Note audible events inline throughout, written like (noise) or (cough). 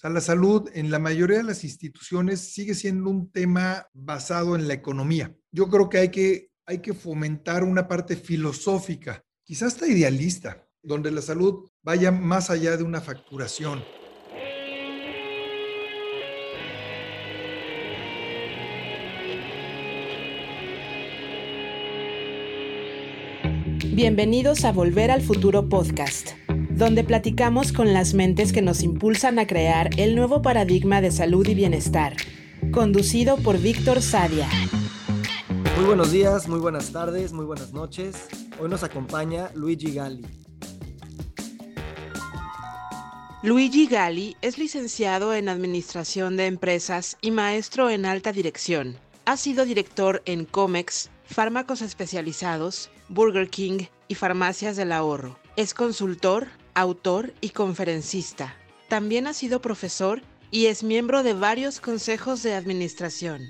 O sea, la salud en la mayoría de las instituciones sigue siendo un tema basado en la economía. Yo creo que hay que, hay que fomentar una parte filosófica, quizás hasta idealista, donde la salud vaya más allá de una facturación. Bienvenidos a Volver al Futuro Podcast donde platicamos con las mentes que nos impulsan a crear el nuevo paradigma de salud y bienestar, conducido por Víctor Sadia. Muy buenos días, muy buenas tardes, muy buenas noches. Hoy nos acompaña Luigi Galli. Luigi Galli es licenciado en Administración de Empresas y maestro en Alta Dirección. Ha sido director en Comex, Fármacos Especializados, Burger King y Farmacias del Ahorro. Es consultor, autor y conferencista. También ha sido profesor y es miembro de varios consejos de administración.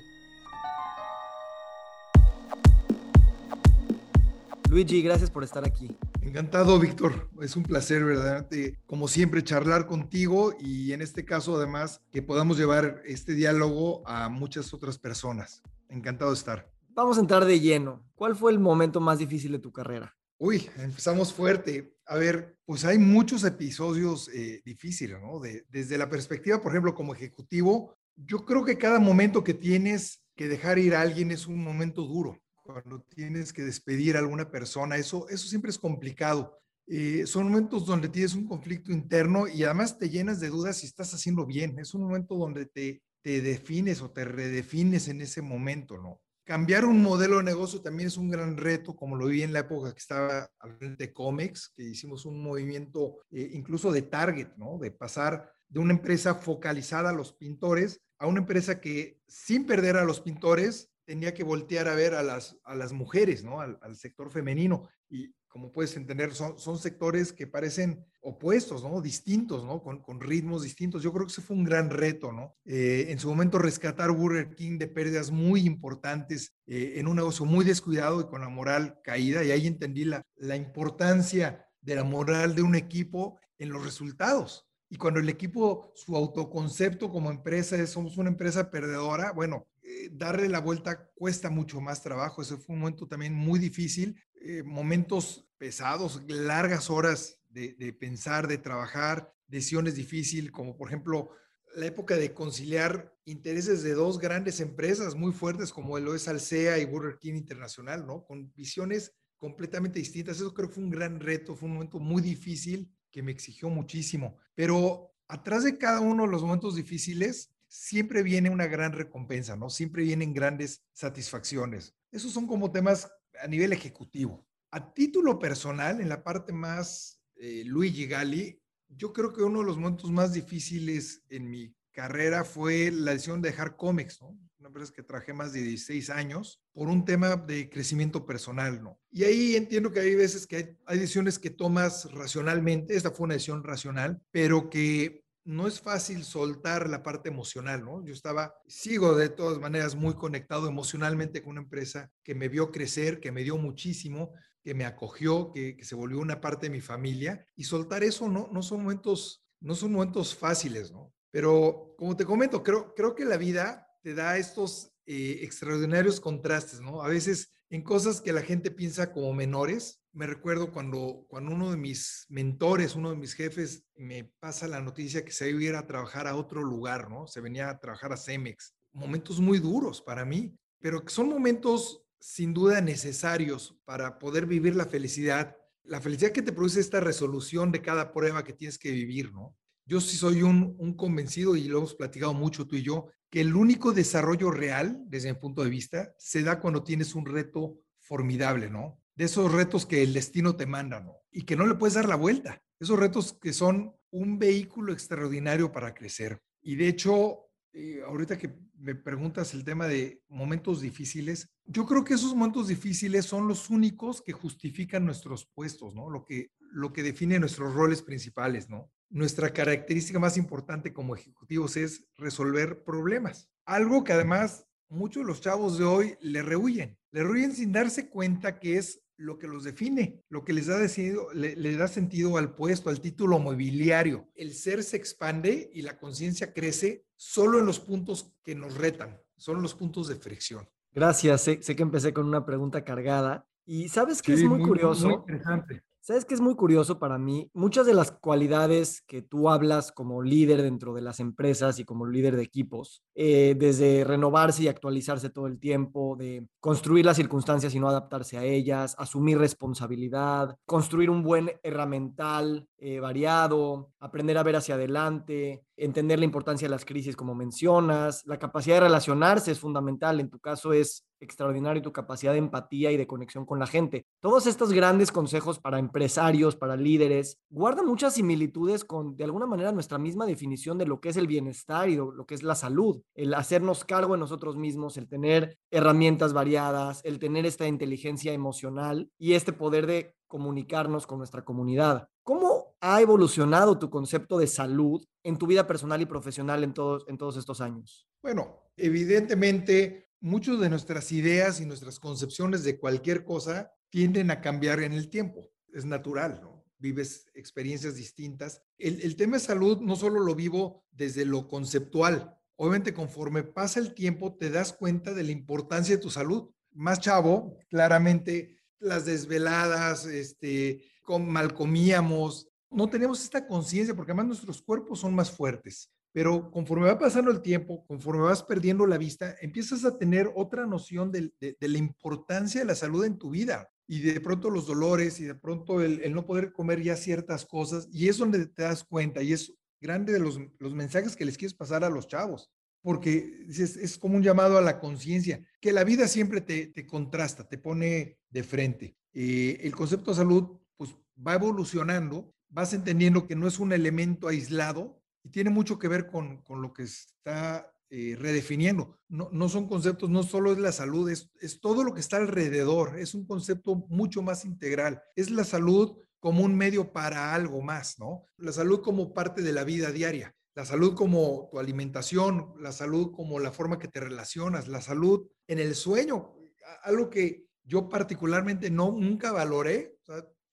Luigi, gracias por estar aquí. Encantado, Víctor. Es un placer, ¿verdad? como siempre, charlar contigo y en este caso, además, que podamos llevar este diálogo a muchas otras personas. Encantado de estar. Vamos a entrar de lleno. ¿Cuál fue el momento más difícil de tu carrera? Uy, empezamos fuerte. A ver, pues hay muchos episodios eh, difíciles, ¿no? desde la perspectiva, por ejemplo, como ejecutivo, yo creo que cada momento que tienes que dejar ir a alguien es un momento duro. Cuando tienes que despedir a alguna persona, eso, eso siempre es complicado. Eh, son momentos donde tienes un conflicto interno y además te llenas de dudas si estás haciendo bien. Es un momento donde te, te defines o te redefines en ese momento, ¿no? Cambiar un modelo de negocio también es un gran reto, como lo vi en la época que estaba de Comex, que hicimos un movimiento eh, incluso de target, ¿no? De pasar de una empresa focalizada a los pintores a una empresa que sin perder a los pintores tenía que voltear a ver a las, a las mujeres, ¿no? Al, al sector femenino. Y como puedes entender, son, son sectores que parecen opuestos, ¿no? Distintos, ¿no? Con, con ritmos distintos. Yo creo que ese fue un gran reto, ¿no? Eh, en su momento rescatar Burger King de pérdidas muy importantes eh, en un negocio muy descuidado y con la moral caída. Y ahí entendí la, la importancia de la moral de un equipo en los resultados. Y cuando el equipo, su autoconcepto como empresa es, somos una empresa perdedora, bueno, eh, darle la vuelta cuesta mucho más trabajo. Ese fue un momento también muy difícil, eh, momentos pesados, largas horas de, pensar, de trabajar, decisiones difíciles, como por ejemplo la época de conciliar intereses de dos grandes empresas muy fuertes como lo es Alsea y Burger King Internacional, ¿no? Con visiones completamente distintas. Eso creo que fue un gran reto, fue un momento muy difícil que me exigió muchísimo. Pero atrás de cada uno de los momentos difíciles siempre viene una gran recompensa, ¿no? Siempre vienen grandes satisfacciones. Esos son como temas a nivel ejecutivo. A título personal, en la parte más eh, Luigi Gali, yo creo que uno de los momentos más difíciles en mi carrera fue la decisión de dejar Comex, ¿no? Una empresa que trabajé más de 16 años por un tema de crecimiento personal, ¿no? Y ahí entiendo que hay veces que hay, hay decisiones que tomas racionalmente, esta fue una decisión racional, pero que no es fácil soltar la parte emocional, ¿no? Yo estaba, sigo de todas maneras muy conectado emocionalmente con una empresa que me vio crecer, que me dio muchísimo, que me acogió, que, se volvió una parte de mi familia y soltar eso no, no son momentos, no son momentos fáciles, ¿no? Pero como te comento, creo, creo que la vida te da estos eh, extraordinarios contrastes, ¿no? A veces en cosas que la gente piensa como menores, me recuerdo cuando, cuando uno de mis mentores, uno de mis jefes, me pasa la noticia que se iba a ir a trabajar a otro lugar, ¿no? Se venía a trabajar a Cemex. Momentos muy duros para mí, pero son momentos sin duda necesarios para poder vivir la felicidad. La felicidad que te produce esta resolución de cada prueba que tienes que vivir, ¿no? Yo sí soy un, un convencido, y lo hemos platicado mucho tú y yo, que el único desarrollo real, desde mi punto de vista, se da cuando tienes un reto formidable, ¿no? De esos retos que el destino te manda, ¿no? Y que no le puedes dar la vuelta. Esos retos que son un vehículo extraordinario para crecer. Y de hecho, eh, ahorita que me preguntas el tema de momentos difíciles, yo creo que esos momentos difíciles son los únicos que justifican nuestros puestos, ¿no? Lo que, lo que define nuestros roles principales, ¿no? Nuestra característica más importante como ejecutivos es resolver problemas. Algo que además muchos de los chavos de hoy le rehuyen. Le rehuyen sin darse cuenta que es lo que los define, lo que les da, decidido, le, da sentido al puesto, al título mobiliario. El ser se expande y la conciencia crece solo en los puntos que nos retan, son los puntos de fricción. Gracias, sé, que empecé con una pregunta cargada y sabes que es muy, curioso. Muy interesante. ¿Sabes qué es muy curioso para mí? Muchas de las cualidades que tú hablas como líder dentro de las empresas y como líder de equipos, eh, desde renovarse y actualizarse todo el tiempo, de construir las circunstancias y no adaptarse a ellas, asumir responsabilidad, construir un buen herramental eh, variado, aprender a ver hacia adelante, entender la importancia de las crisis como mencionas, la capacidad de relacionarse es fundamental, en tu caso es extraordinario tu capacidad de empatía y de conexión con la gente. Todos estos grandes consejos para empresarios, para líderes, guardan muchas similitudes con, de alguna manera, nuestra misma definición de lo que es el bienestar y lo que es la salud, el hacernos cargo de nosotros mismos, el tener herramientas variadas, el tener esta inteligencia emocional y este poder de comunicarnos con nuestra comunidad. ¿Cómo ha evolucionado tu concepto de salud en tu vida personal y profesional en todos, en todos estos años? Bueno, evidentemente, muchas de nuestras ideas y nuestras concepciones de cualquier cosa tienden a cambiar en el tiempo. Es natural, ¿no? Vives experiencias distintas. El, tema de salud no solo lo vivo desde lo conceptual. Obviamente, conforme pasa el tiempo, te das cuenta de la importancia de tu salud. Más chavo, claramente las desveladas, este, mal comíamos, no tenemos esta conciencia porque además nuestros cuerpos son más fuertes. Pero conforme va pasando el tiempo, conforme vas perdiendo la vista, empiezas a tener otra noción de, la importancia de la salud en tu vida. Y de pronto los dolores y de pronto el, no poder comer ya ciertas cosas. Y es donde te das cuenta y es grande de los, mensajes que les quieres pasar a los chavos. Porque es, como un llamado a la conciencia, que la vida siempre te, te contrasta, te pone de frente. Eh, el concepto de salud pues va evolucionando, vas entendiendo que no es un elemento aislado y tiene mucho que ver con, con lo que está eh, redefiniendo. No, no, son conceptos, no solo es la salud, es, es todo lo que está alrededor, es un concepto mucho más integral. Es la salud como un medio para algo más, ¿no? La salud como parte de la vida diaria, la salud como tu alimentación, la salud como la forma que te relacionas, la salud en el sueño, algo que yo particularmente no, nunca valoré,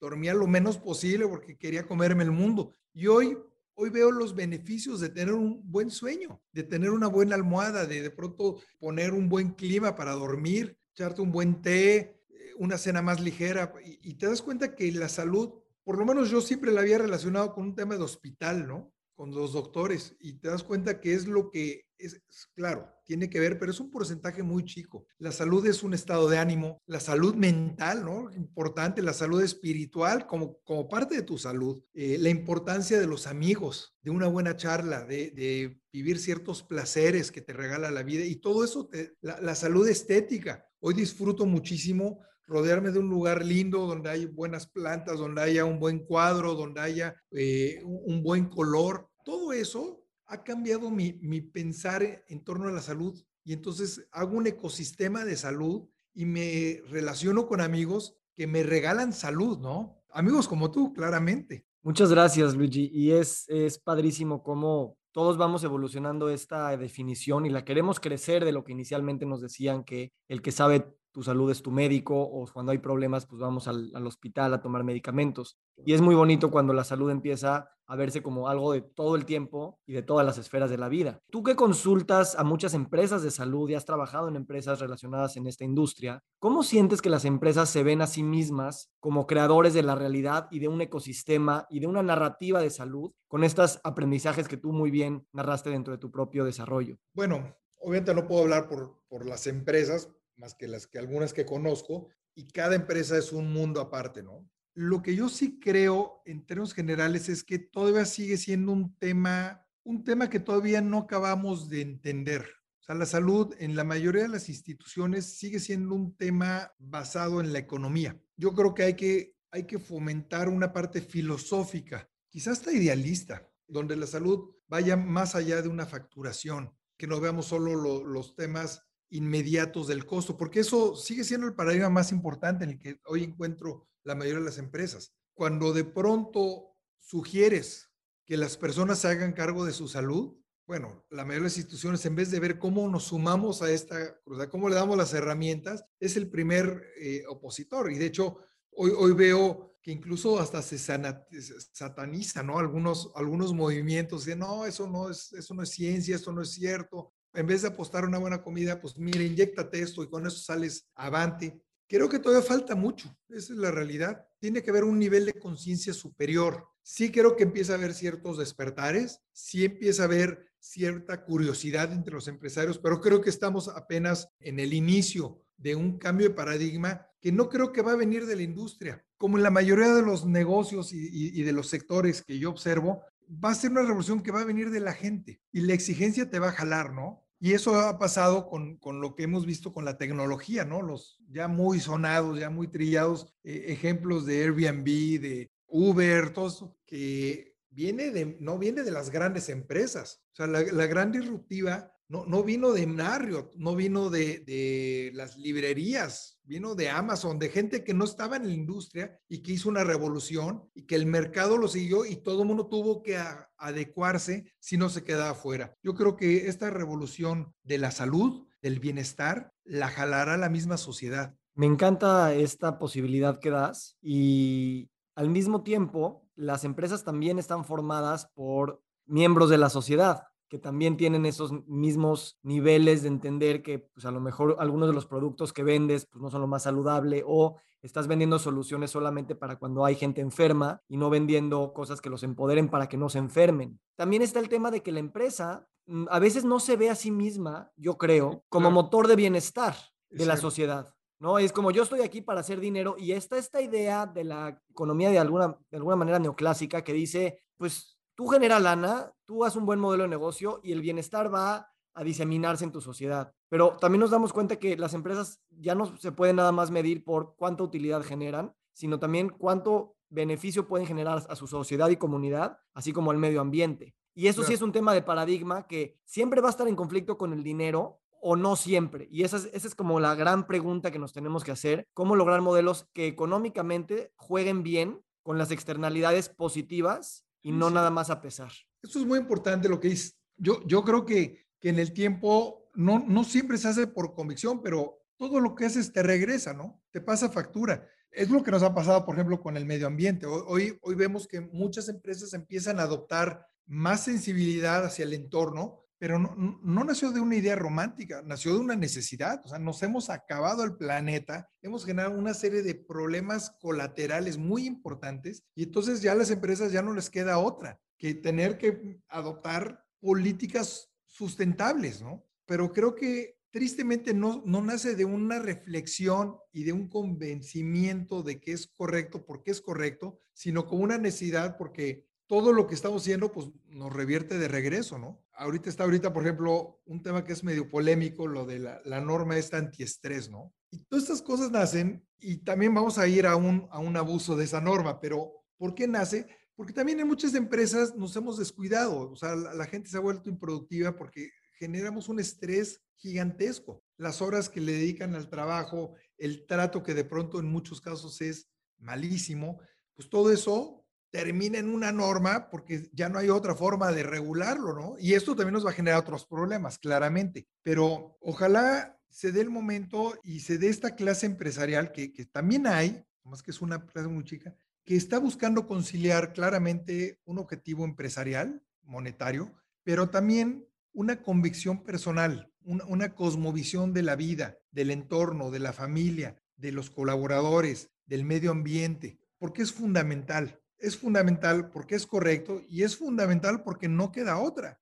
dormía lo menos posible porque quería comerme el mundo. Y hoy, hoy veo los beneficios de tener un buen sueño, de tener una buena almohada, de de pronto poner un buen clima para dormir, echarte un buen té, eh, una cena más ligera. Y, y te das cuenta que la salud, por lo menos yo siempre la había relacionado con un tema de hospital, ¿no? Con los doctores. Y te das cuenta que es lo que es, claro, tiene que ver, pero es un porcentaje muy chico. La salud es un estado de ánimo, la salud mental, ¿no? Importante, la salud espiritual como, como parte de tu salud, eh, la importancia de los amigos, de una buena charla, de, vivir ciertos placeres que te regala la vida y todo eso, la, salud estética. Hoy disfruto muchísimo rodearme de un lugar lindo donde hay buenas plantas, donde haya un buen cuadro, donde haya eh, un buen color. Todo eso ha cambiado mi, mi pensar en torno a la salud y entonces hago un ecosistema de salud y me relaciono con amigos que me regalan salud, ¿no? Amigos como tú, claramente. Muchas gracias, Luigi. Y es, es padrísimo cómo todos vamos evolucionando esta definición y la queremos crecer de lo que inicialmente nos decían que el que sabe tu salud es tu médico o cuando hay problemas, pues vamos al, hospital a tomar medicamentos. Y es muy bonito cuando la salud empieza a verse como algo de todo el tiempo y de todas las esferas de la vida. Tú que consultas a muchas empresas de salud y has trabajado en empresas relacionadas en esta industria, ¿cómo sientes que las empresas se ven a sí mismas como creadores de la realidad y de un ecosistema y de una narrativa de salud con estos aprendizajes que tú muy bien narraste dentro de tu propio desarrollo? Bueno, obviamente no puedo hablar por, por las empresas, más que las que algunas que conozco, y cada empresa es un mundo aparte, ¿no? Lo que yo sí creo en términos generales es que todavía sigue siendo un tema, un tema que todavía no acabamos de entender. O sea, la salud en la mayoría de las instituciones sigue siendo un tema basado en la economía. Yo creo que hay que, hay que fomentar una parte filosófica, quizás hasta idealista, donde la salud vaya más allá de una facturación, que no veamos solo los temas inmediatos del costo, porque eso sigue siendo el paradigma más importante en el que hoy encuentro la mayoría de las empresas. Cuando de pronto sugieres que las personas se hagan cargo de su salud, bueno, la mayoría de las instituciones, en vez de ver cómo nos sumamos a esta, sea, cómo le damos las herramientas, es el primer eh, opositor. Y de hecho, Hoy, hoy veo que incluso hasta se sataniza, ¿no? Algunos, algunos movimientos de, no, eso no, es, eso no es ciencia, eso no es cierto. En vez de apostar una buena comida, pues mire, inyectate esto y con eso sales avante. Creo que todavía falta mucho, esa es la realidad. Tiene que haber un nivel de conciencia superior. Sí creo que empieza a haber ciertos despertares, sí empieza a haber cierta curiosidad entre los empresarios, pero creo que estamos apenas en el inicio de un cambio de paradigma que no creo que va a venir de la industria. Como en la mayoría de los negocios y, de los sectores que yo observo, va a ser una revolución que va a venir de la gente y la exigencia te va a jalar, ¿no? Y eso ha pasado con, con, lo que hemos visto con la tecnología, ¿no? Los ya muy sonados, ya muy trillados eh, ejemplos de Airbnb, de Uber, todo eso, que viene de, no viene de las grandes empresas. O sea, la, la gran disruptiva no, no vino de Marriott, no vino de, las librerías, vino de Amazon, de gente que no estaba en la industria y que hizo una revolución y que el mercado lo siguió y todo el mundo tuvo que adecuarse si no se quedaba fuera. Yo creo que esta revolución de la salud, del bienestar, la jalará la misma sociedad. Me encanta esta posibilidad que das y al mismo tiempo las empresas también están formadas por miembros de la sociedad que también tienen esos mismos niveles de entender que pues a lo mejor algunos de los productos que vendes pues no son lo más saludable o estás vendiendo soluciones solamente para cuando hay gente enferma y no vendiendo cosas que los empoderen para que no se enfermen. También está el tema de que la empresa mm, a veces no se ve a sí misma, yo creo, como motor de bienestar de la sociedad. ¿no? Es como yo estoy aquí para hacer dinero y está esta idea de la economía de alguna, de alguna manera neoclásica que dice, pues tú generas lana, tú haces un buen modelo de negocio y el bienestar va a diseminarse en tu sociedad. Pero también nos damos cuenta que las empresas ya no se pueden nada más medir por cuánta utilidad generan, sino también cuánto beneficio pueden generar a su sociedad y comunidad, así como al medio ambiente. Y eso sí es un tema de paradigma que siempre va a estar en conflicto con el dinero o no siempre. Y esa es, esa es como la gran pregunta que nos tenemos que hacer, cómo lograr modelos que económicamente jueguen bien con las externalidades positivas y no nada más a pesar. Eso es muy importante lo que dices. Yo, yo creo que, que en el tiempo no, no siempre se hace por convicción, pero todo lo que haces te regresa, ¿no? Te pasa factura. Es lo que nos ha pasado, por ejemplo, con el medio ambiente. Hoy, hoy vemos que muchas empresas empiezan a adoptar más sensibilidad hacia el entorno pero no, no, nació de una idea romántica, nació de una necesidad. O sea, nos hemos acabado el planeta, hemos generado una serie de problemas colaterales muy importantes y entonces ya las empresas ya no les queda otra que tener que adoptar políticas sustentables, ¿no? Pero creo que tristemente no, no nace de una reflexión y de un convencimiento de que es correcto porque es correcto, sino como una necesidad porque todo lo que estamos haciendo pues nos revierte de regreso, ¿no? Ahorita está ahorita, por ejemplo, un tema que es medio polémico, lo de la, norma esta antiestrés, ¿no? Y todas estas cosas nacen y también vamos a ir a un, a un abuso de esa norma, pero ¿por qué nace? Porque también en muchas empresas nos hemos descuidado, o sea, la, la gente se ha vuelto improductiva porque generamos un estrés gigantesco. Las horas que le dedican al trabajo, el trato que de pronto en muchos casos es malísimo, pues todo eso termina en una norma porque ya no hay otra forma de regularlo, ¿no? Y esto también nos va a generar otros problemas, claramente. Pero ojalá se dé el momento y se dé esta clase empresarial que, que también hay, más que es una clase muy chica, que está buscando conciliar claramente un objetivo empresarial, monetario, pero también una convicción personal, una, una cosmovisión de la vida, del entorno, de la familia, de los colaboradores, del medio ambiente, porque es fundamental es fundamental porque es correcto y es fundamental porque no queda otra.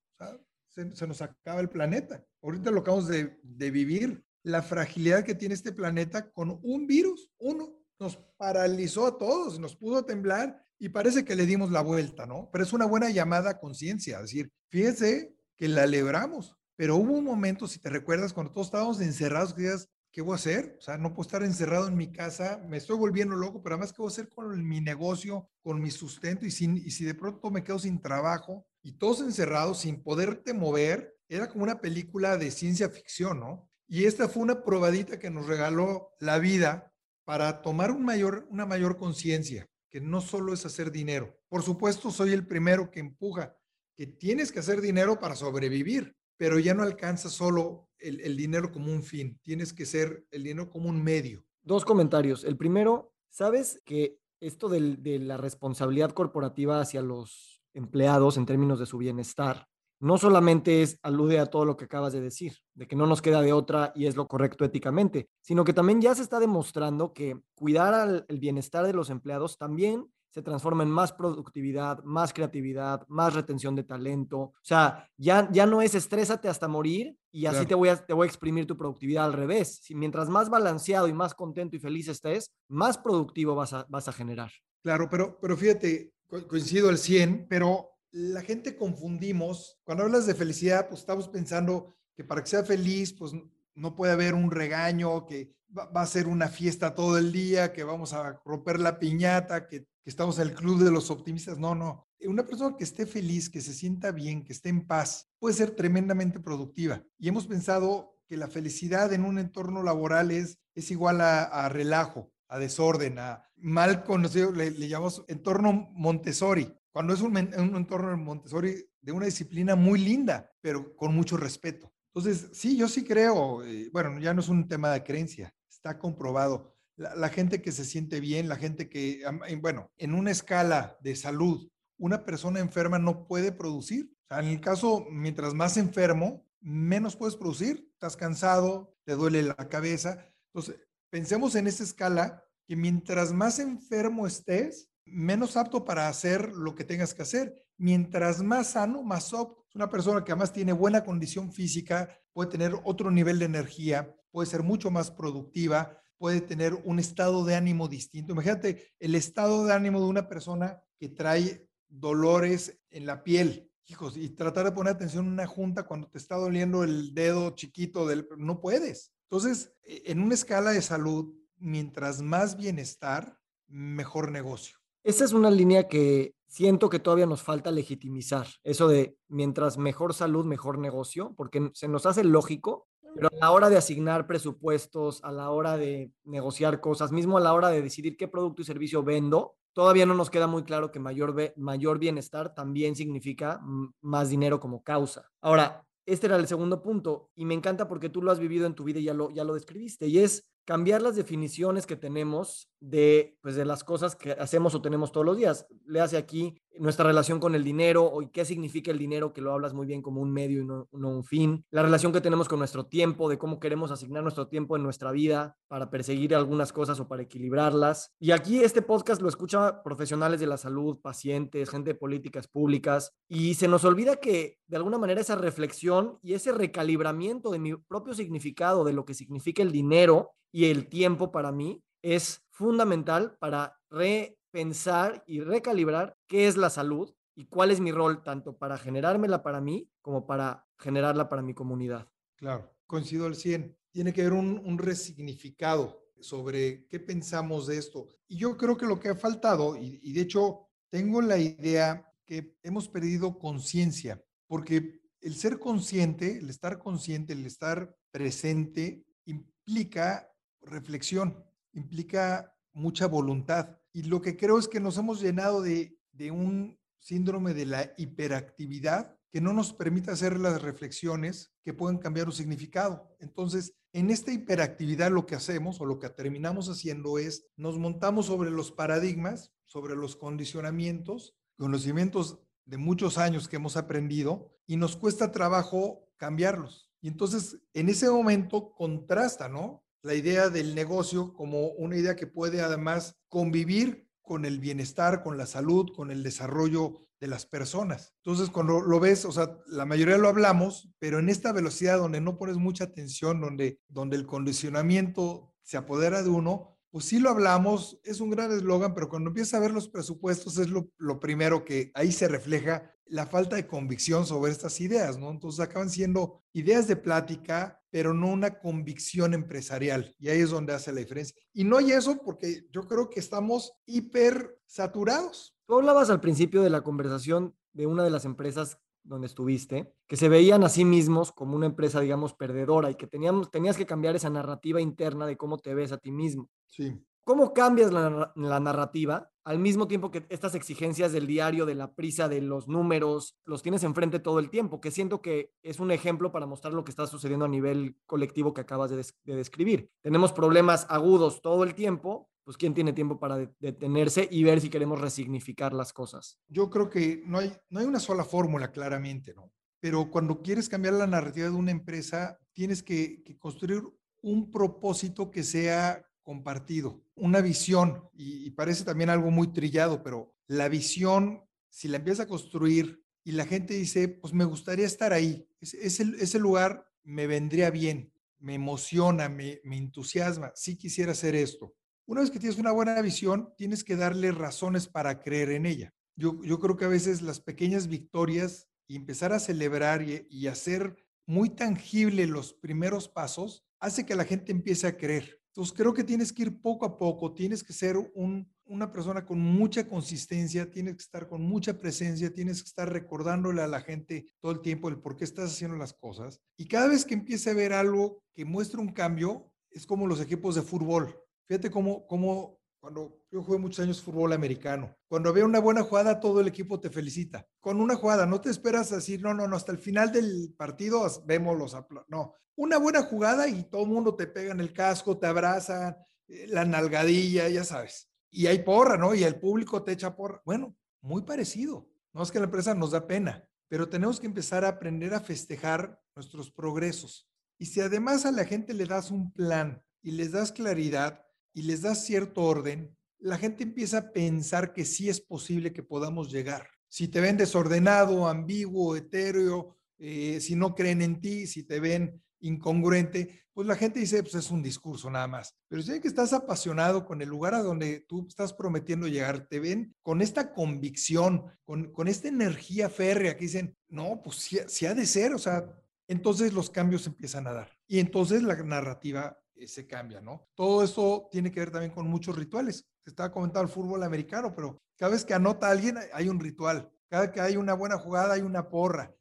Se, nos acaba el planeta. Ahorita lo acabamos de, de vivir. La fragilidad que tiene este planeta con un virus, uno, nos paralizó a todos, nos pudo temblar y parece que le dimos la vuelta, ¿no? Pero es una buena llamada a conciencia, es decir, fíjense que la libramos, pero hubo un momento, si te recuerdas, cuando todos estábamos encerrados, que dices, ¿qué voy a hacer? O sea, no puedo estar encerrado en mi casa, me estoy volviendo loco, pero además, ¿qué voy a hacer con mi negocio, con mi sustento? Y, sin, y si de pronto me quedo sin trabajo y todos encerrados, sin poderte mover, era como una película de ciencia ficción, ¿no? Y esta fue una probadita que nos regaló la vida para tomar un mayor, una mayor conciencia, que no solo es hacer dinero. Por supuesto, soy el primero que empuja que tienes que hacer dinero para sobrevivir, pero ya no alcanza solo el, dinero como un fin, tienes que ser el dinero como un medio. Dos comentarios. El primero, ¿Sabes que esto de la responsabilidad corporativa hacia los empleados en términos de su bienestar no solamente es alude a todo lo que acabas de decir, de que no nos queda de otra y es lo correcto éticamente, sino que también ya se está demostrando que cuidar el bienestar de los empleados también se transforma en más productividad, más creatividad, más retención de talento. O sea, ya, ya no es estrésate hasta morir y así te, voy a, te voy a exprimir tu productividad al revés. Si, mientras más balanceado y más contento y feliz estés, más productivo vas a, vas a generar. Claro, pero, pero fíjate, coincido al 100, pero la gente confundimos, cuando hablas de felicidad, pues estamos pensando que para que sea feliz, pues no puede haber un regaño, que va, a ser una fiesta todo el día, que vamos a romper la piñata, que, que estamos en el club de los optimistas. No, no. Una persona que esté feliz, que se sienta bien, que esté en paz, puede ser tremendamente productiva. Y hemos pensado que la felicidad en un entorno laboral es, es igual a, a relajo, a desorden, a mal conocido, le, le llamamos entorno Montessori cuando es un, un entorno en Montessori de una disciplina muy linda, pero con mucho respeto. Entonces, sí, yo sí creo, eh, bueno, ya no es un tema de creencia, está comprobado. La, gente que se siente bien, la gente que, bueno, en una escala de salud, una persona enferma no puede producir. En el caso, mientras más enfermo, menos puedes producir, estás cansado, te duele la cabeza. Entonces, pensemos en esa escala que mientras más enfermo estés, menos apto para hacer lo que tengas que hacer. Mientras más sano, más apto. Una persona que además tiene buena condición física, puede tener otro nivel de energía, puede ser mucho más productiva, puede tener un estado de ánimo distinto. Imagínate el estado de ánimo de una persona que trae dolores en la piel. Hijos, y tratar de poner atención en una junta cuando te está doliendo el dedo chiquito del... No puedes. Entonces, e, en una escala de salud, mientras más bienestar, mejor negocio. Esa es una línea que siento que todavía nos falta legitimizar. Eso de mientras mejor salud, mejor negocio, porque se nos hace lógico, pero a la hora de asignar presupuestos, a la hora de negociar cosas, mismo a la hora de decidir qué producto y servicio vendo, todavía no nos queda muy claro que mayor, mayor bienestar también significa más dinero como causa. Ahora, este era el segundo punto y me encanta porque tú lo has vivido en tu vida y ya lo, ya lo describiste y es cambiar las definiciones que tenemos de, pues, de las cosas que hacemos o tenemos todos los días. Le hace aquí nuestra relación con el dinero o qué significa el dinero, que lo hablas muy bien como un medio y no, un fin. La relación que tenemos con nuestro tiempo, de cómo queremos asignar nuestro tiempo en nuestra vida para perseguir algunas cosas o para equilibrarlas. Y aquí este podcast lo escucha profesionales de la salud, pacientes, gente de políticas públicas, y se nos olvida que de alguna manera esa reflexión y ese recalibramiento de mi propio significado, de lo que significa el dinero, y el tiempo para mí es fundamental para repensar y recalibrar qué es la salud y cuál es mi rol tanto para generármela para mí como para generarla para mi comunidad. Claro, coincido al 100. Tiene que haber un, un resignificado sobre qué pensamos de esto. Y yo creo que lo que ha faltado, y, y de hecho tengo la idea que hemos perdido conciencia, porque el ser consciente, el estar consciente, el estar presente, implica reflexión, implica mucha voluntad. Y lo que creo es que nos hemos llenado de, de un síndrome de la hiperactividad que no nos permite hacer las reflexiones que pueden cambiar un significado. Entonces, en esta hiperactividad lo que hacemos o lo que terminamos haciendo es nos montamos sobre los paradigmas, sobre los condicionamientos, conocimientos de muchos años que hemos aprendido y nos cuesta trabajo cambiarlos. Y entonces, en ese momento contrasta, ¿no? La idea del negocio como una idea que puede además convivir con el bienestar, con la salud, con el desarrollo de las personas. Entonces, cuando lo ves, o sea, la mayoría lo hablamos, pero en esta velocidad donde no pones mucha atención, donde, donde el condicionamiento se apodera de uno, pues sí lo hablamos, es un gran eslogan, pero cuando empiezas a ver los presupuestos es lo, lo primero que ahí se refleja la falta de convicción sobre estas ideas, ¿no? Entonces acaban siendo ideas de plática, pero no una convicción empresarial. Y ahí es donde hace la diferencia. Y no hay eso porque yo creo que estamos hiper saturados. Tú hablabas al principio de la conversación de una de las empresas donde estuviste, que se veían a sí mismos como una empresa, digamos, perdedora y que teníamos, tenías que cambiar esa narrativa interna de cómo te ves a ti mismo. Sí. ¿Cómo cambias la, narrativa al mismo tiempo que estas exigencias del diario, de la prisa, de los números, los tienes enfrente todo el tiempo? Que siento que es un ejemplo para mostrar lo que está sucediendo a nivel colectivo que acabas de, de describir. Tenemos problemas agudos todo el tiempo, pues quién tiene tiempo para detenerse y ver si queremos resignificar las cosas. Yo creo que no hay, no hay una sola fórmula, claramente, ¿no? Pero cuando quieres cambiar la narrativa de una empresa, tienes que, construir un propósito que sea compartido, una visión, y, parece también algo muy trillado, pero la visión, si la empiezas a construir y la gente dice, pues me gustaría estar ahí, ese, ese lugar me vendría bien, me emociona, me, me entusiasma, sí quisiera hacer esto. Una vez que tienes una buena visión, tienes que darle razones para creer en ella. Yo, yo creo que a veces las pequeñas victorias y empezar a celebrar y, hacer muy tangible los primeros pasos hace que la gente empiece a creer. Entonces creo que tienes que ir poco a poco, tienes que ser un, una persona con mucha consistencia, tienes que estar con mucha presencia, tienes que estar recordándole a la gente todo el tiempo el por qué estás haciendo las cosas. Y cada vez que empiece a ver algo que muestre un cambio, es como los equipos de fútbol. Fíjate cómo, cómo cuando yo jugué muchos años fútbol americano, cuando había una buena jugada, todo el equipo te felicita. Con una jugada, no te esperas a decir, no, no, no, hasta el final del partido vemos los aplausos. No, una buena jugada y todo el mundo te pega en el casco, te abraza, eh, la nalgadilla, ya sabes. Y hay porra, ¿no? Y el público te echa porra. Bueno, muy parecido. No es que la empresa nos da pena, pero tenemos que empezar a aprender a festejar nuestros progresos. Y si además a la gente le das un plan y les das claridad, y les das cierto orden, la gente empieza a pensar que sí es posible que podamos llegar. Si te ven desordenado, ambiguo, etéreo, eh, si no creen en ti, si te ven incongruente, pues la gente dice, pues es un discurso nada más. Pero si que estás apasionado con el lugar a donde tú estás prometiendo llegar, te ven con esta convicción, con, con esta energía férrea que dicen, no, pues sí ha de ser, o sea, entonces los cambios empiezan a dar. Y entonces la narrativa eh, se cambia, ¿no? Todo eso tiene que ver también con muchos rituales. Se estaba comentando el fútbol americano, pero cada vez que anota alguien hay un ritual. Cada que hay una buena jugada hay una porra.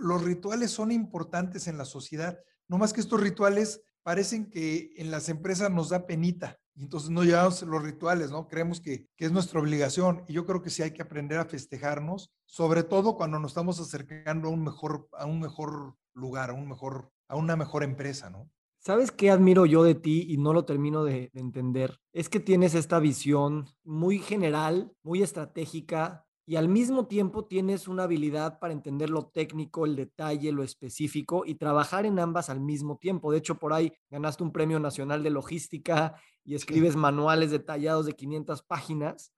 Los rituales son importantes en la sociedad. No más que estos rituales parecen que en las empresas nos da penita entonces no llevamos los rituales, ¿no? Creemos que, que, es nuestra obligación y yo creo que sí hay que aprender a festejarnos, sobre todo cuando nos estamos acercando a un mejor, a un mejor lugar, a, un mejor, a una mejor empresa, ¿no? ¿Sabes qué admiro yo de ti y no lo termino de, entender? Es que tienes esta visión muy general, muy estratégica y al mismo tiempo tienes una habilidad para entender lo técnico, el detalle, lo específico y trabajar en ambas al mismo tiempo. De hecho, por ahí ganaste un premio nacional de logística y escribes manuales detallados de 500 páginas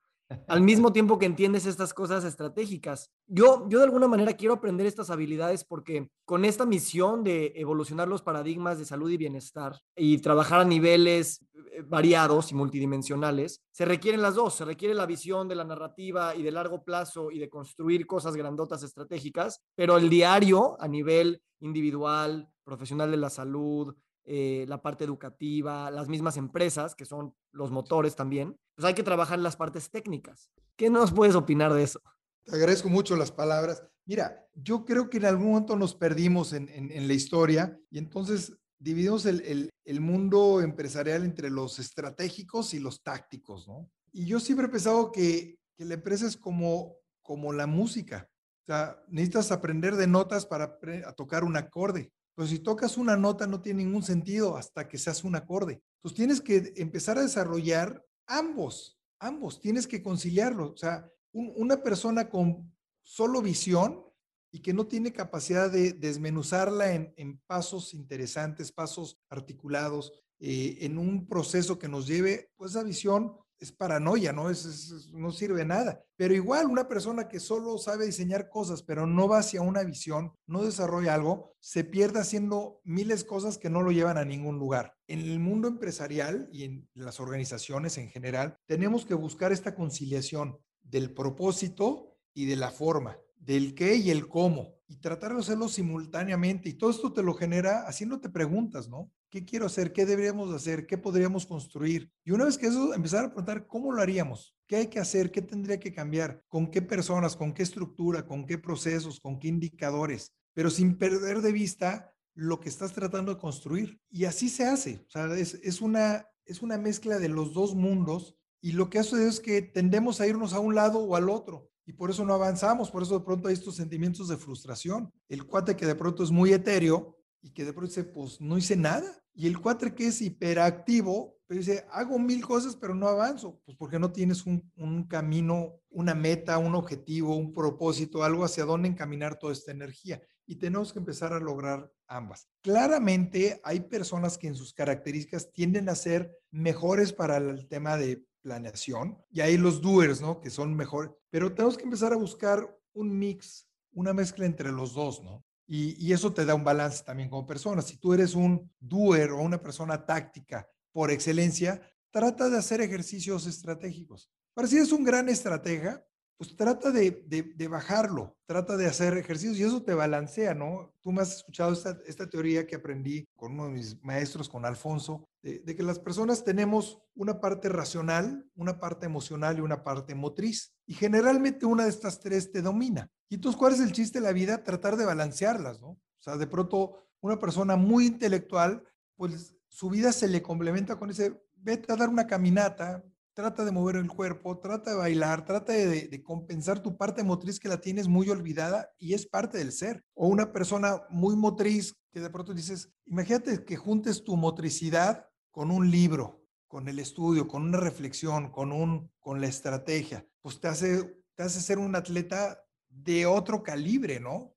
al mismo tiempo que entiendes estas cosas estratégicas. Yo, yo de alguna manera quiero aprender estas habilidades porque con esta misión de evolucionar los paradigmas de salud y bienestar y trabajar a niveles eh, variados y multidimensionales, se requieren las dos. Se requiere la visión de la narrativa y de largo plazo y de construir cosas grandotas estratégicas, pero el diario a nivel individual, profesional de la salud, eh, la parte educativa, las mismas empresas, que son los motores también, pues hay que trabajar las partes técnicas. ¿Qué nos puedes opinar de eso? Te agradezco mucho las palabras. Mira, yo creo que en algún momento nos perdimos en, en, la historia y entonces dividimos el, el, mundo empresarial entre los estratégicos y los tácticos, ¿no? Y yo siempre he pensado que, que la empresa es como, como la música. O sea, necesitas aprender de notas para tocar un acorde. Pero si tocas una nota no tiene ningún sentido hasta que se hace un acorde. Entonces tienes que empezar a desarrollar ambos, ambos, tienes que conciliarlo. O sea, una persona con solo visión y que no tiene capacidad de desmenuzarla en, pasos interesantes, pasos articulados, eh, en un proceso que nos lleve, pues esa visión es paranoia, ¿no? Es, no sirve nada. Pero igual una persona que solo sabe diseñar cosas, pero no va hacia una visión, no desarrolla algo, se pierde haciendo miles de cosas que no lo llevan a ningún lugar. En el mundo empresarial y en las organizaciones en general, tenemos que buscar esta conciliación del propósito y de la forma, del qué y el cómo, y tratar de hacerlo simultáneamente. Y todo esto te lo genera haciéndote preguntas, ¿no? ¿Qué quiero hacer? ¿Qué deberíamos hacer? ¿Qué podríamos construir? Y una vez que eso, empezar a preguntar cómo lo haríamos, qué hay que hacer, qué tendría que cambiar, con qué personas, con qué estructura, con qué procesos, con qué indicadores, pero sin perder de vista lo que estás tratando de construir. Y así se hace. O sea, es, una, es una mezcla de los dos mundos y lo que hace es que tendemos a irnos a un lado o al otro. Y por eso no avanzamos, por eso de pronto hay estos sentimientos de frustración. El cuate que de pronto es muy etéreo, y que de pronto dice, pues no hice nada. Y el cuatro que es hiperactivo, pero dice, hago mil cosas, pero no avanzo. Pues porque no tienes un, un camino, una meta, un objetivo, un propósito, algo hacia dónde encaminar toda esta energía. Y tenemos que empezar a lograr ambas. Claramente hay personas que en sus características tienden a ser mejores para el tema de planeación y hay los doers, ¿no? Que son mejores, pero tenemos que empezar a buscar un mix, una mezcla entre los dos, ¿no? Y, eso te da un balance también como persona. Si tú eres un doer o una persona táctica por excelencia, trata de hacer ejercicios estratégicos. Para si eres un gran estratega, pues trata de, de, bajarlo, trata de hacer ejercicios y eso te balancea, ¿no? Tú me has escuchado esta, esta teoría que aprendí con uno de mis maestros, con Alfonso, de, que las personas tenemos una parte racional, una parte emocional y una parte motriz. Y generalmente una de estas tres te domina. Y entonces, ¿cuál es el chiste de la vida? Tratar de balancearlas, ¿no? O sea, de pronto una persona muy intelectual, pues su vida se le complementa con ese, vete a dar una caminata, trata de mover el cuerpo, trata de bailar, trata de, compensar tu parte motriz que la tienes muy olvidada y es parte del ser. O una persona muy motriz que de pronto dices, imagínate que juntes tu motricidad con un libro, con el estudio, con una reflexión, con, un, con la estrategia, pues te hace, te hace ser un atleta de otro calibre, ¿no?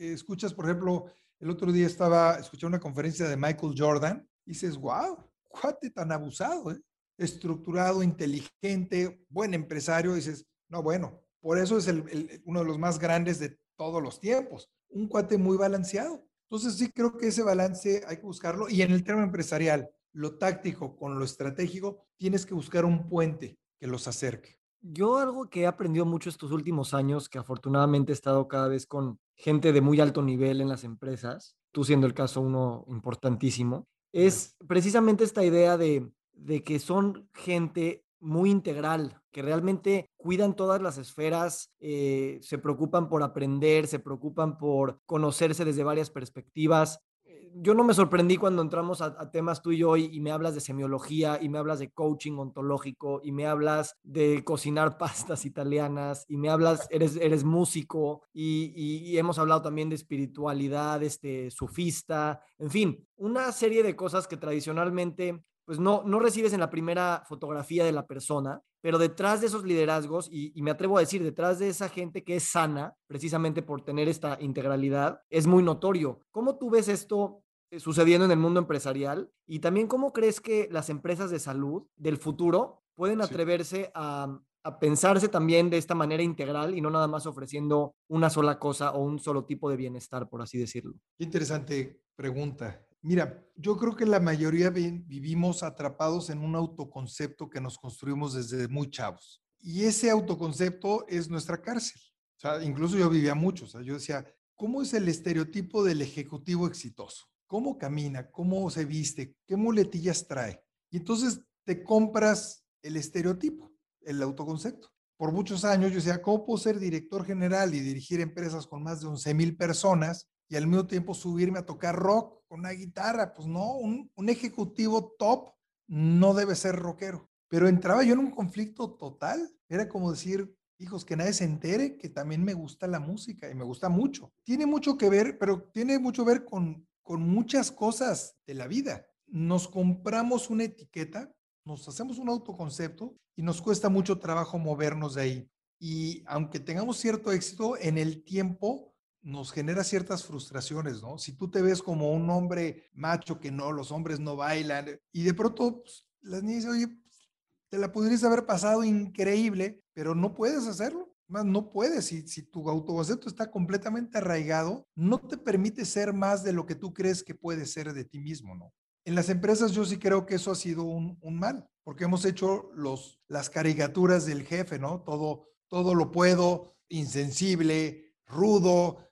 Escuchas, por ejemplo, el otro día estaba, escuchando una conferencia de Michael Jordan y dices, wow, cuate tan abusado, ¿eh? Estructurado, inteligente, buen empresario, dices, no, bueno, por eso es el, uno de los más grandes de todos los tiempos, un cuate muy balanceado. Entonces sí creo que ese balance hay que buscarlo y en el tema empresarial, lo táctico con lo estratégico, tienes que buscar un puente que los acerque. Yo algo que he aprendido mucho estos últimos años, que afortunadamente he estado cada vez con gente de muy alto nivel en las empresas, tú siendo el caso uno importantísimo, es precisamente esta idea de de que son gente muy integral, que realmente cuidan todas las esferas, eh, se preocupan por aprender, se preocupan por conocerse desde varias perspectivas. Eh, yo no me sorprendí cuando entramos a, temas tú y yo y, me hablas de semiología y me hablas de coaching ontológico y me hablas de cocinar (laughs) pastas italianas y me hablas, eres, eres músico y, y hemos hablado también de espiritualidad, este, sufista, en fin, una serie de cosas que tradicionalmente pues no, no recibes en la primera fotografía de la persona, pero detrás de esos liderazgos, y, me atrevo a decir, detrás de esa gente que es sana, precisamente por tener esta integralidad, es muy notorio. ¿Cómo tú ves esto eh, sucediendo en el mundo empresarial? Y también, ¿cómo crees que las empresas de salud del futuro pueden atreverse a, a pensarse también de esta manera integral y no nada más ofreciendo una sola cosa o un solo tipo de bienestar, por así decirlo? Qué interesante pregunta. Mira, yo creo que la mayoría vivimos atrapados en un autoconcepto que nos construimos desde muy chavos. Y ese autoconcepto es nuestra cárcel. O sea, incluso yo vivía mucho. O sea, yo decía, ¿cómo es el estereotipo del ejecutivo exitoso? ¿Cómo camina? ¿Cómo se viste? ¿Qué muletillas trae? Y entonces te compras el estereotipo, el autoconcepto. Por muchos años yo decía, ¿cómo puedo ser director general y dirigir empresas con más de 11 mil personas y al mismo tiempo subirme a tocar rock con una guitarra. Pues no, un, ejecutivo top no debe ser rockero. Pero entraba yo en un conflicto total. Era como decir, hijos, que nadie se entere que también me gusta la música y me gusta mucho. Tiene mucho que ver, pero tiene mucho que ver con, con muchas cosas de la vida. Nos compramos una etiqueta, nos hacemos un autoconcepto y nos cuesta mucho trabajo movernos de ahí. Y aunque tengamos cierto éxito en el tiempo, nos genera ciertas frustraciones, ¿no? Si tú te ves como un hombre macho que no, los hombres no bailan, y de pronto pues, las niñas dicen, oye, pues, te la podrías haber pasado increíble, pero no puedes hacerlo. Más no puedes, si, si tu autoconcepto está completamente arraigado, no te permite ser más de lo que tú crees que puedes ser de ti mismo, ¿no? En las empresas yo sí creo que eso ha sido un, un mal, porque hemos hecho los, las caricaturas del jefe, ¿no? Todo, todo lo puedo, insensible, rudo,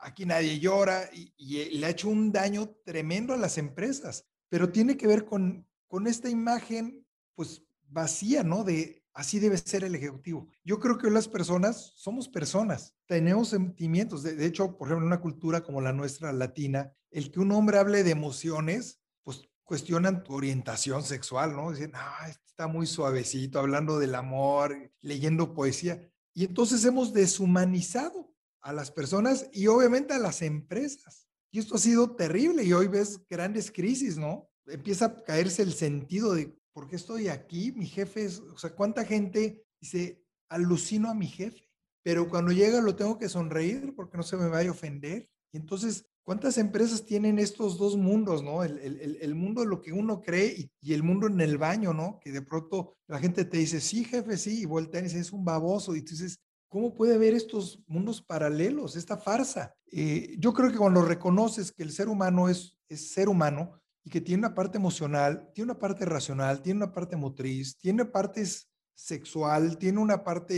aquí nadie llora y, le ha hecho un daño tremendo a las empresas, pero tiene que ver con, con esta imagen pues vacía, ¿no? De así debe ser el ejecutivo. Yo creo que las personas somos personas, tenemos sentimientos. De, hecho, por ejemplo, en una cultura como la nuestra latina, el que un hombre hable de emociones, pues cuestionan tu orientación sexual, ¿no? Dicen, ah, este está muy suavecito, hablando del amor, leyendo poesía. Y entonces hemos deshumanizado a las personas y obviamente a las empresas. Y esto ha sido terrible y hoy ves grandes crisis, ¿no? Empieza a caerse el sentido de por qué estoy aquí, mi jefe es, o sea, cuánta gente dice, alucino a mi jefe, pero cuando llega lo tengo que sonreír porque no se me vaya a ofender. Y entonces, ¿cuántas empresas tienen estos dos mundos, no? El, el, el mundo de lo que uno cree y, el mundo en el baño, ¿no? Que de pronto la gente te dice, sí, jefe, sí, y voltean y dice, es un baboso. Y tú dices, ¿Cómo puede haber estos mundos paralelos, esta farsa? Eh, yo creo que cuando reconoces que el ser humano es, es ser humano y que tiene una parte emocional, tiene una parte racional, tiene una parte motriz, tiene partes sexual, tiene una parte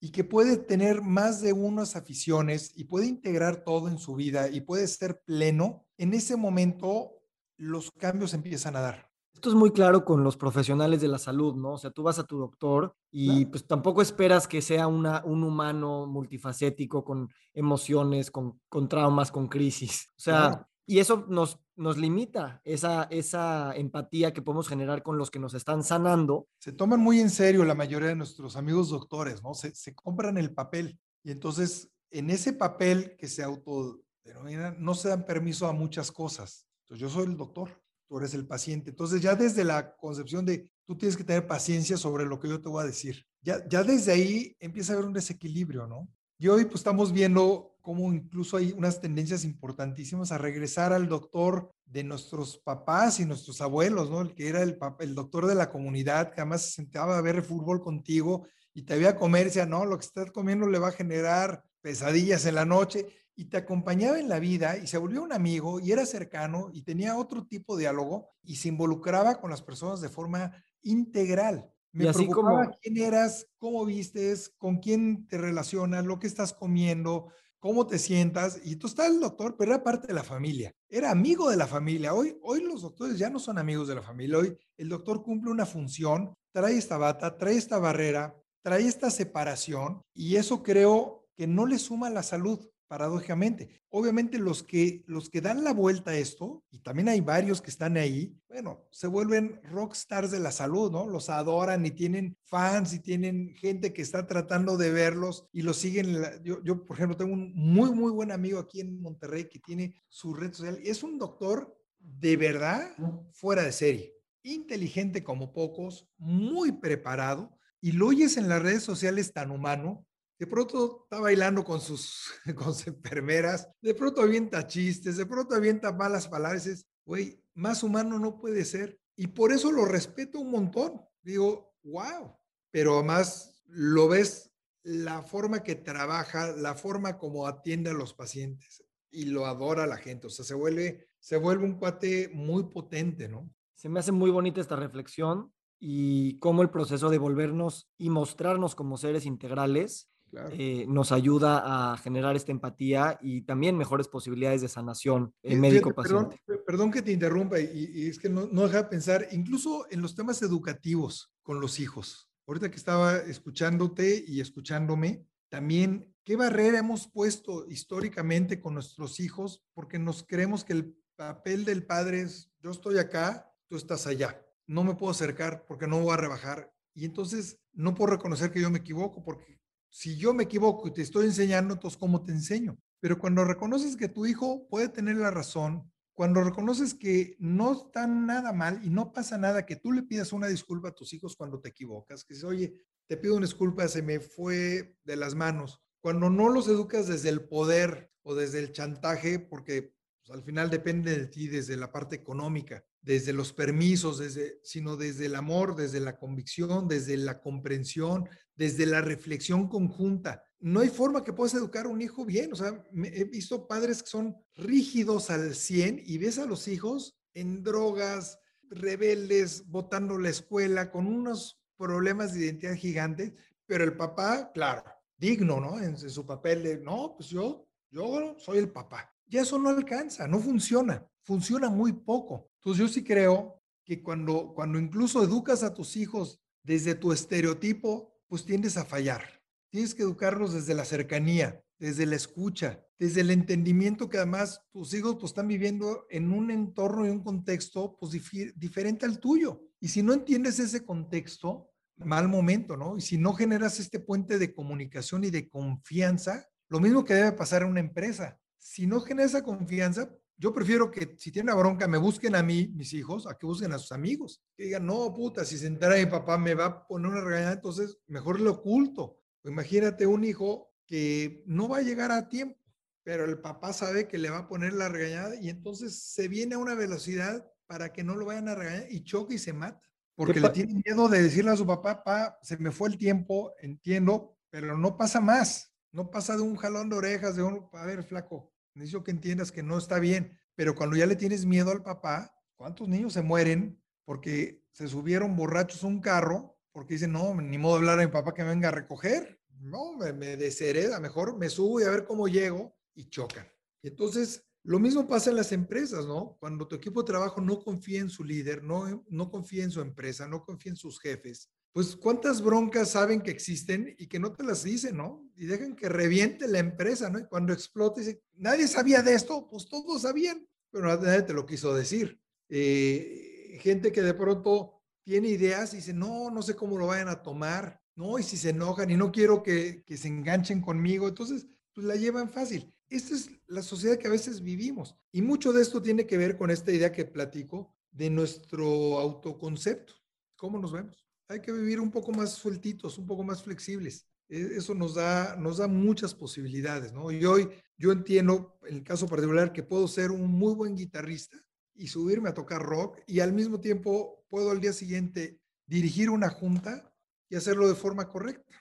y que puede tener más de unas aficiones y puede integrar todo en su vida y puede ser pleno, en ese momento los cambios empiezan a dar. Esto es muy claro con los profesionales de la salud, ¿no? O sea, tú vas a tu doctor y pues tampoco esperas que sea una, un humano multifacético con emociones, con, con traumas, con crisis. O sea, y eso nos, nos limita esa, esa empatía que podemos generar con los que nos están sanando. Se toman muy en serio la mayoría de nuestros amigos doctores, ¿no? Se, se compran el papel y entonces en ese papel que se autodenomina no se dan permiso a muchas cosas. Entonces yo soy el doctor tú eres el paciente. Entonces ya desde la concepción de tú tienes que tener paciencia sobre lo que yo te voy a decir, ya, ya desde ahí empieza a haber un desequilibrio, ¿no? Y hoy pues estamos viendo cómo incluso hay unas tendencias importantísimas a regresar al doctor de nuestros papás y nuestros abuelos, ¿no? El que era el, el doctor de la comunidad, que además se sentaba a ver fútbol contigo y te había comer, decía, no, lo que estás comiendo le va a generar pesadillas en la noche y te acompañaba en la vida y se volvió un amigo y era cercano y tenía otro tipo de diálogo y se involucraba con las personas de forma integral. Me así preocupaba como... quién eras, cómo vistes, con quién te relacionas, lo que estás comiendo, cómo te sientas. Y tú estás el doctor, pero era parte de la familia. Era amigo de la familia. Hoy, hoy los doctores ya no son amigos de la familia. Hoy el doctor cumple una función, trae esta bata, trae esta barrera, trae esta separación y eso creo que no le suma a la salud paradójicamente. Obviamente los que, los que dan la vuelta a esto, y también hay varios que están ahí, bueno, se vuelven rockstars de la salud, ¿no? Los adoran y tienen fans y tienen gente que está tratando de verlos y los siguen. Yo, yo, por ejemplo, tengo un muy, muy buen amigo aquí en Monterrey que tiene su red social. Es un doctor de verdad fuera de serie, inteligente como pocos, muy preparado, y lo oyes en las redes sociales tan humano de pronto está bailando con sus, (laughs) con sus enfermeras, de pronto avienta chistes, de pronto avienta malas palabras, güey, más humano no puede ser. Y por eso lo respeto un montón. Digo, wow. Pero además lo ves la forma que trabaja, la forma como atiende a los pacientes y lo adora la gente. O sea, se vuelve, se vuelve un cuate muy potente, ¿no? Se me hace muy bonita esta reflexión y cómo el proceso de volvernos y mostrarnos como seres integrales eh, nos ayuda a generar esta empatía y también mejores posibilidades de sanación en médico-paciente. Perdón, que te interrumpa y, es que no, no deja de pensar incluso en los temas educativos con los hijos. Ahorita que estaba escuchándote y escuchándome, también qué barrera hemos puesto históricamente con nuestros hijos porque nos creemos que el papel del padre es yo estoy acá, tú estás allá. No me puedo acercar porque no voy a rebajar. Y entonces no puedo reconocer que yo me equivoco porque si yo me equivoco y te estoy enseñando, entonces ¿cómo te enseño? Pero cuando reconoces que tu hijo puede tener la razón, cuando reconoces que no está nada mal y no pasa nada, que tú le pidas una disculpa a tus hijos cuando te equivocas, que dices, oye, te pido una disculpa, se me fue de las manos. Cuando no los educas desde el poder o desde el chantaje, porque pues, al final depende de ti desde la parte económica, desde los permisos, desde, sino desde el amor, desde la convicción, desde la comprensión, desde la reflexión conjunta. No hay forma que puedas educar a un hijo bien. O sea, he visto padres que son rígidos al 100 y ves a los hijos en drogas, rebeldes, botando la escuela, con unos problemas de identidad gigantes, pero el papá, claro, digno, ¿no? En, su papel de, no, pues yo, yo soy el papá. Y eso no alcanza, no funciona, funciona muy poco. Entonces yo sí creo que cuando, cuando incluso educas a tus hijos desde tu estereotipo, pues tiendes a fallar. Tienes que educarlos desde la cercanía, desde la escucha, desde el entendimiento que además tus hijos pues están viviendo en un entorno y un contexto pues diferente al tuyo. Y si no entiendes ese contexto, mal momento, ¿no? Y si no generas este puente de comunicación y de confianza, lo mismo que debe pasar en una empresa. si no genera esa confianza, yo prefiero que si tiene una bronca me busquen a mí, mis hijos, a que busquen a sus amigos. Que digan, no, puta, si se entera mi papá me va a poner una regañada, entonces mejor lo oculto. Imagínate un hijo que no va a llegar a tiempo, pero el papá sabe que le va a poner la regañada y entonces se viene a una velocidad para que no lo vayan a regañar y choca y se mata. Porque le tiene miedo de decirle a su papá, papá, se me fue el tiempo, entiendo, pero no pasa más. No pasa de un jalón de orejas, de un, a ver, flaco, necesito que entiendas que no está bien. Pero cuando ya le tienes miedo al papá, ¿cuántos niños se mueren porque se subieron borrachos a un carro? Porque dicen, no, ni modo de hablar a mi papá que venga a recoger. No, me, me deshereda, mejor me subo y a ver cómo llego y chocan. Entonces, lo mismo pasa en las empresas, ¿no? Cuando tu equipo de trabajo no confía en su líder, no, no confía en su empresa, no confía en sus jefes, pues cuántas broncas saben que existen y que no te las dicen, ¿no? Y dejan que reviente la empresa, ¿no? Y cuando explote, nadie sabía de esto, pues todos sabían, pero nadie te lo quiso decir. Eh, gente que de pronto tiene ideas y dice, no, no sé cómo lo vayan a tomar, ¿no? Y si se enojan y no quiero que, que se enganchen conmigo, entonces, pues la llevan fácil. Esta es la sociedad que a veces vivimos. Y mucho de esto tiene que ver con esta idea que platico de nuestro autoconcepto. ¿Cómo nos vemos? Hay que vivir un poco más sueltitos, un poco más flexibles. E, eso nos da, nos da muchas posibilidades, ¿no? Y hoy yo entiendo, en el caso particular, que puedo ser un muy buen guitarrista y subirme a tocar rock y al mismo tiempo puedo al día siguiente dirigir una junta y hacerlo de forma correcta.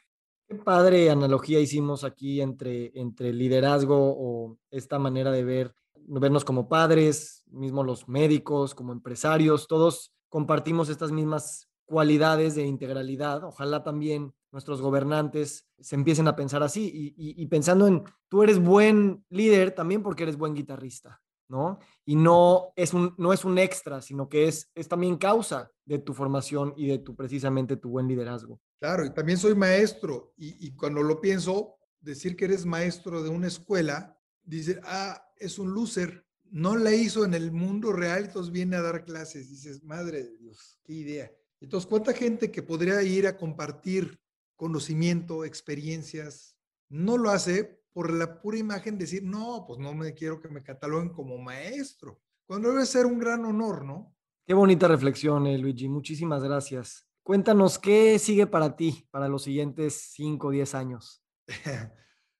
Qué padre analogía hicimos aquí entre, entre liderazgo o esta manera de ver, vernos como padres, mismo los médicos, como empresarios, todos compartimos estas mismas cualidades de integralidad. Ojalá también nuestros gobernantes se empiecen a pensar así y, y, pensando en, tú eres buen líder también porque eres buen guitarrista, ¿no? Y no es un, no es un extra, sino que es, es también causa de tu formación y de tu precisamente tu buen liderazgo. Claro, y también soy maestro y, cuando lo pienso, decir que eres maestro de una escuela, dice, ah, es un loser, no la hizo en el mundo real, entonces viene a dar clases. Dices, madre de Dios, qué idea. Entonces, ¿cuánta gente que podría ir a compartir conocimiento, experiencias, no lo hace por la pura imagen de decir, no, pues no me quiero que me cataloguen como maestro, cuando debe ser un gran honor, ¿no? Qué bonita reflexión, eh, Luigi. Muchísimas gracias. Cuéntanos, ¿qué sigue para ti para los siguientes 5 o 10 años? (laughs)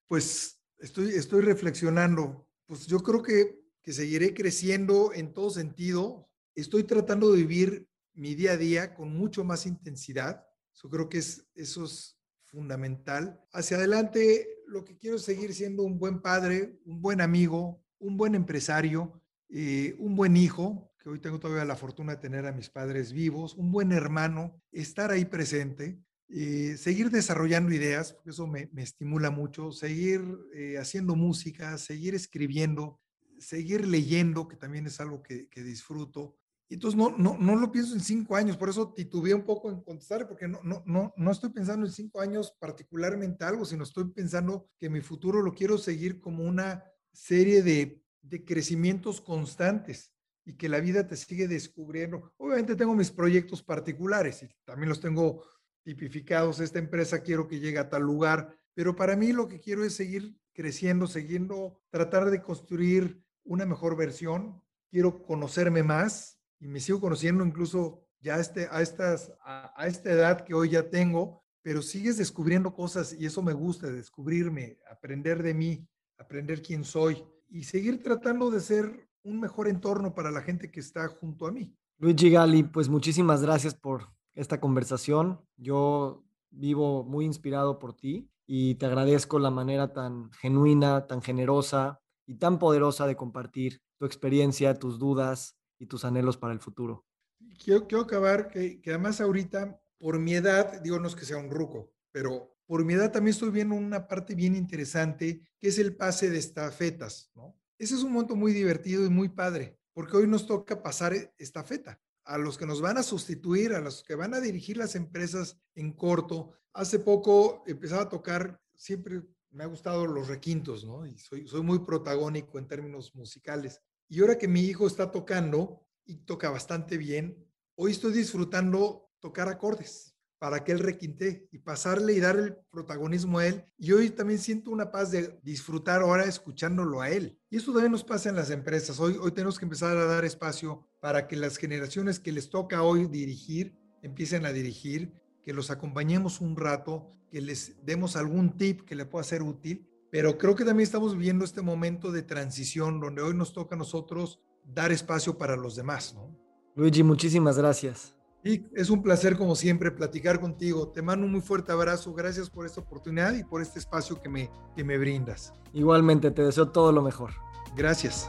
Pues estoy, estoy reflexionando. Pues yo creo que, que seguiré creciendo en todo sentido. Estoy tratando de vivir mi día a día con mucho más intensidad. Yo creo que es, eso es fundamental. Hacia adelante, lo que quiero es seguir siendo un buen padre, un buen amigo, un buen empresario, eh, un buen hijo, que hoy tengo todavía la fortuna de tener a mis padres vivos, un buen hermano, estar ahí presente, eh, seguir desarrollando ideas, porque eso me, estimula mucho, seguir eh, haciendo música, seguir escribiendo, seguir leyendo, que también es algo que, disfruto. Y entonces no, no, no lo pienso en cinco años, por eso titubeé un poco en contestar, porque no, no, no, no estoy pensando en cinco años particularmente algo, sino estoy pensando que mi futuro lo quiero seguir como una serie de, de crecimientos constantes y que la vida te sigue descubriendo. Obviamente tengo mis proyectos particulares y también los tengo tipificados. Esta empresa quiero que llegue a tal lugar, pero para mí lo que quiero es seguir creciendo, siguiendo, tratar de construir una mejor versión. Quiero conocerme más y me sigo conociendo incluso ya este, a, estas, a, a esta edad que hoy ya tengo, pero sigues descubriendo cosas y eso me gusta, descubrirme, aprender de mí, aprender quién soy y seguir tratando de ser un mejor entorno para la gente que está junto a mí. Luigi Gali, pues muchísimas gracias por esta conversación. Yo vivo muy inspirado por ti y te agradezco la manera tan genuina, tan generosa y tan poderosa de compartir tu experiencia, tus dudas y tus anhelos para el futuro. Quiero, acabar que, que además ahorita, por mi edad, digo no es que sea un ruco, pero por mi edad también estoy viendo una parte bien interesante que es el pase de estafetas, ¿no? Ese es un momento muy divertido y muy padre, porque hoy nos toca pasar e, esta feta a los que nos van a sustituir, a los que van a dirigir las empresas en corto. Hace poco empezaba a tocar, siempre me ha gustado los requintos, ¿no? Y soy, soy muy protagónico en términos musicales. Y ahora que mi hijo está tocando y toca bastante bien, hoy estoy disfrutando tocar acordes. para que él requinte y pasarle y dar el protagonismo a él. Y hoy también siento una paz de disfrutar ahora escuchándolo a él. Y eso también nos pasa en las empresas. Hoy, hoy tenemos que empezar a dar espacio para que las generaciones que les toca hoy dirigir empiecen a dirigir, que los acompañemos un rato, que les demos algún tip que le pueda ser útil. Pero creo que también estamos viviendo este momento de transición donde hoy nos toca a nosotros dar espacio para los demás, ¿no? Luigi, muchísimas gracias. Y es un placer, como siempre, platicar contigo. Te mando un muy fuerte abrazo. Gracias por esta oportunidad y por este espacio que me, que me brindas. Igualmente, te deseo todo lo mejor. Gracias.